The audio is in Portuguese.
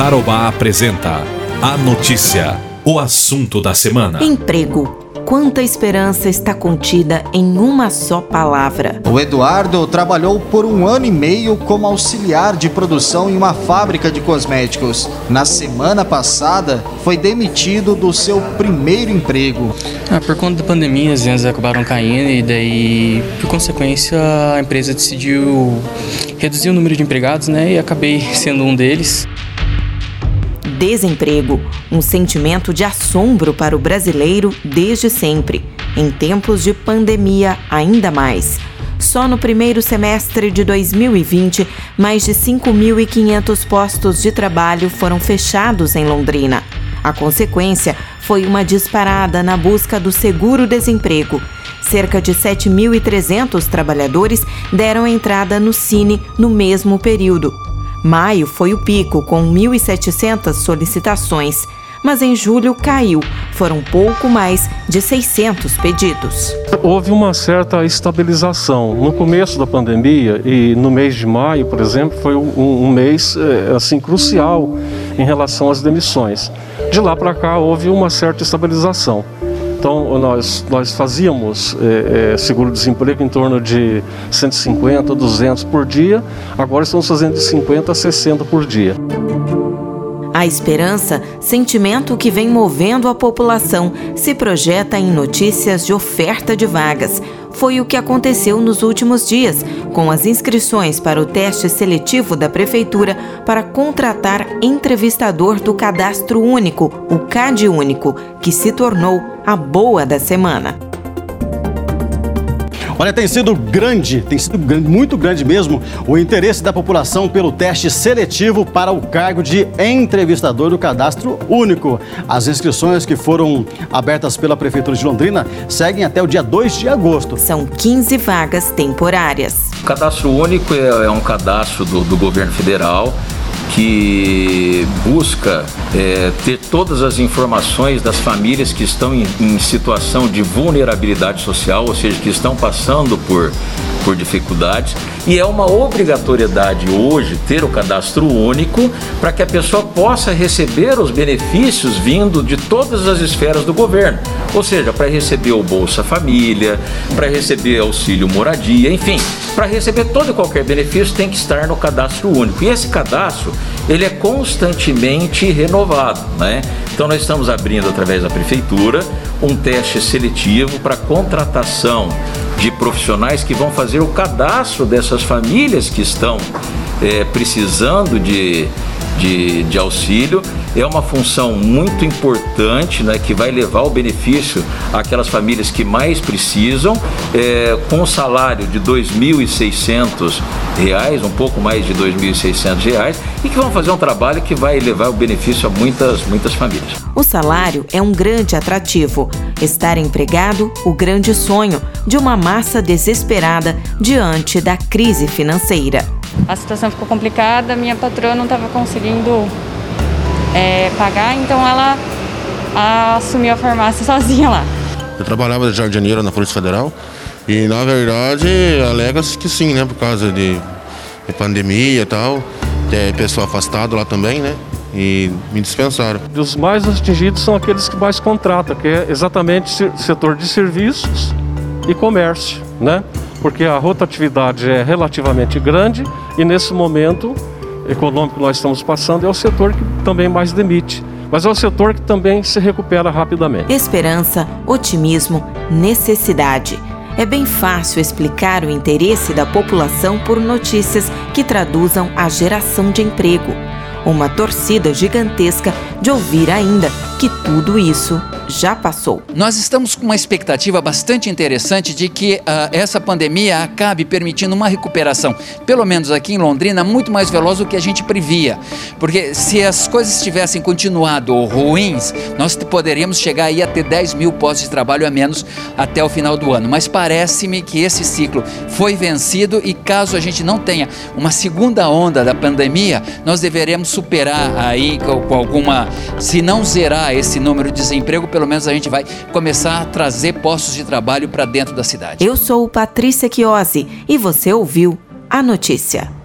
Tarobá apresenta a notícia, o assunto da semana. Emprego. Quanta esperança está contida em uma só palavra. O Eduardo trabalhou por um ano e meio como auxiliar de produção em uma fábrica de cosméticos. Na semana passada, foi demitido do seu primeiro emprego. Ah, por conta da pandemia, as vendas acabaram caindo e daí, por consequência, a empresa decidiu reduzir o número de empregados, né? E acabei sendo um deles desemprego, um sentimento de assombro para o brasileiro desde sempre, em tempos de pandemia ainda mais. Só no primeiro semestre de 2020, mais de 5.500 postos de trabalho foram fechados em Londrina. A consequência foi uma disparada na busca do seguro-desemprego. Cerca de 7.300 trabalhadores deram entrada no Cine no mesmo período. Maio foi o pico, com 1.700 solicitações, mas em julho caiu. Foram pouco mais de 600 pedidos. Houve uma certa estabilização. No começo da pandemia e no mês de maio, por exemplo, foi um, um mês eh, assim crucial em relação às demissões. De lá para cá houve uma certa estabilização. Então, nós, nós fazíamos é, é, seguro-desemprego em torno de 150, 200 por dia, agora estamos fazendo de 50 a 60 por dia. A esperança, sentimento que vem movendo a população, se projeta em notícias de oferta de vagas. Foi o que aconteceu nos últimos dias, com as inscrições para o teste seletivo da Prefeitura para contratar entrevistador do Cadastro Único, o CAD Único, que se tornou a boa da semana. Olha, tem sido grande, tem sido grande, muito grande mesmo, o interesse da população pelo teste seletivo para o cargo de entrevistador do cadastro único. As inscrições que foram abertas pela Prefeitura de Londrina seguem até o dia 2 de agosto. São 15 vagas temporárias. O cadastro único é, é um cadastro do, do governo federal que busca é, ter todas as informações das famílias que estão em, em, situação de vulnerabilidade social, ou seja, que estão passando por, por dificuldades. E é uma obrigatoriedade hoje ter o cadastro único para que a pessoa possa receber os benefícios vindo de todas as esferas do governo. Ou seja, para receber o Bolsa Família, para receber auxílio moradia, enfim, para receber todo e qualquer benefício tem que estar no cadastro único. E esse cadastro, ele é constantemente renovado, né? Então nós estamos abrindo através da prefeitura um teste seletivo para contratação de profissionais que vão fazer o cadastro dessas famílias que estão é, precisando de, de, de auxílio é uma função muito importante, né, que vai levar o benefício àquelas famílias que mais precisam, é, com um salário de R$ 2.600, um pouco mais de R$ 2.600, e que vão fazer um trabalho que vai levar o benefício a muitas, muitas famílias. O salário é um grande atrativo. Estar empregado, o grande sonho de uma massa desesperada diante da crise financeira. A situação ficou complicada, minha patroa não estava conseguindo é, pagar, então ela assumiu a farmácia sozinha lá. Eu trabalhava de jardineira na Polícia Federal e na verdade alega-se que sim, né? Por causa de, de pandemia e tal, é pessoal afastado lá também, né? E me dispensaram. Os mais atingidos são aqueles que mais contratam, que é exatamente setor de serviços e comércio, né? Porque a rotatividade é relativamente grande e nesse momento econômico que nós estamos passando, é o setor que também mais demite. Mas é o setor que também se recupera rapidamente. Esperança, otimismo, necessidade. É bem fácil explicar o interesse da população por notícias que traduzam a geração de emprego. Uma torcida gigantesca de ouvir ainda que tudo isso já passou. Nós estamos com uma expectativa bastante interessante de que uh, essa pandemia acabe permitindo uma recuperação, pelo menos aqui em Londrina, muito mais veloz do que a gente previa. Porque se as coisas tivessem continuado ruins, nós poderíamos chegar aí a ter 10 mil postos de trabalho a menos até o final do ano. Mas parece-me que esse ciclo foi vencido e caso a gente não tenha uma segunda onda da pandemia, nós deveremos superar aí com alguma, se não zerar esse número de desemprego, pelo menos a gente vai começar a trazer postos de trabalho para dentro da cidade. Eu sou Patrícia Chiosi e você ouviu a notícia.